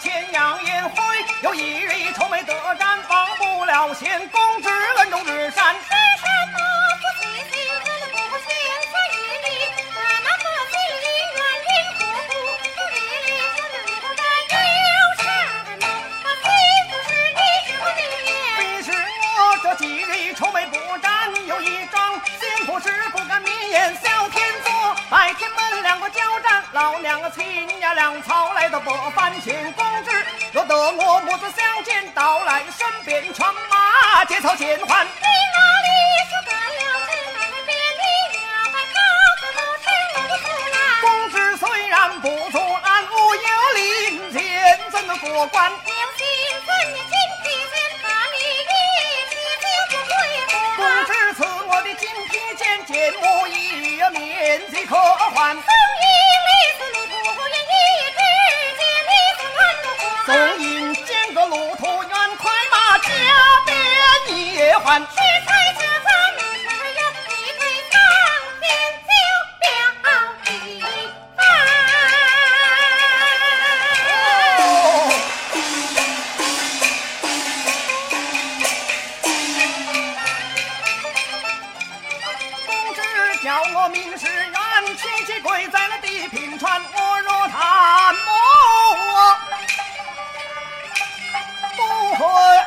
前杨延辉，有一日愁眉得展，忘不了先公之恩重日山。非是我这几日愁眉不展，有一桩心腹事不敢明言，老娘亲呀粮草来到不凡前公之，若得我母子相见，到来身边传马，结草见还。公之虽然不阻拦，我有令箭，怎能过关？公之赐我的金披剑，见我一面即可还。只在这里只有一对当年就表弟郎公知叫我名世远亲戚跪在了地平川我若叹母不会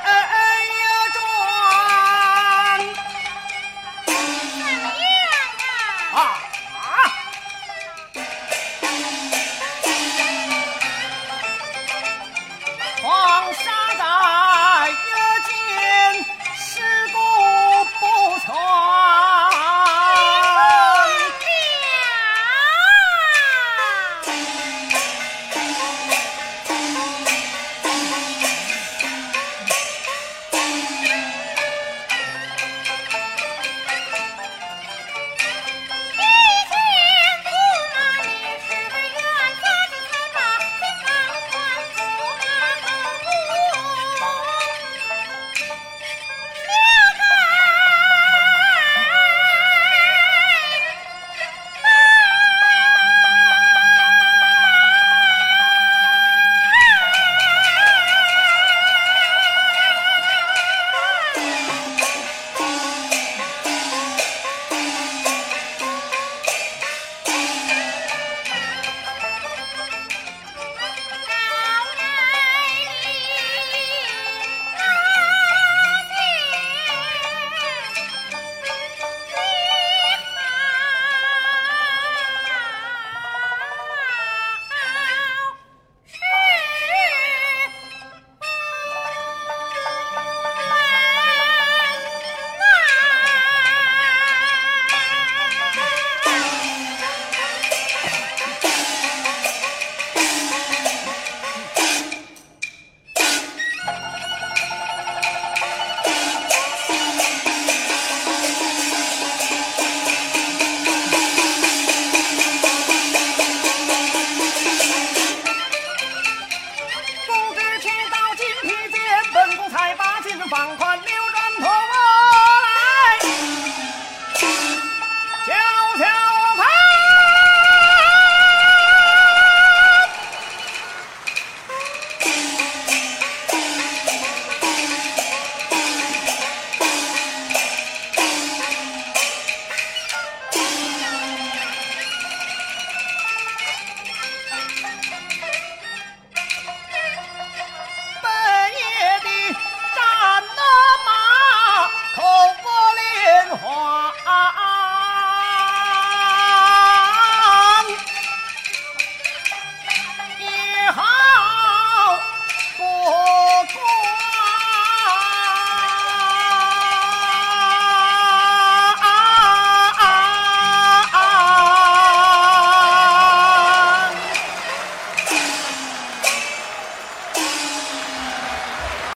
爽快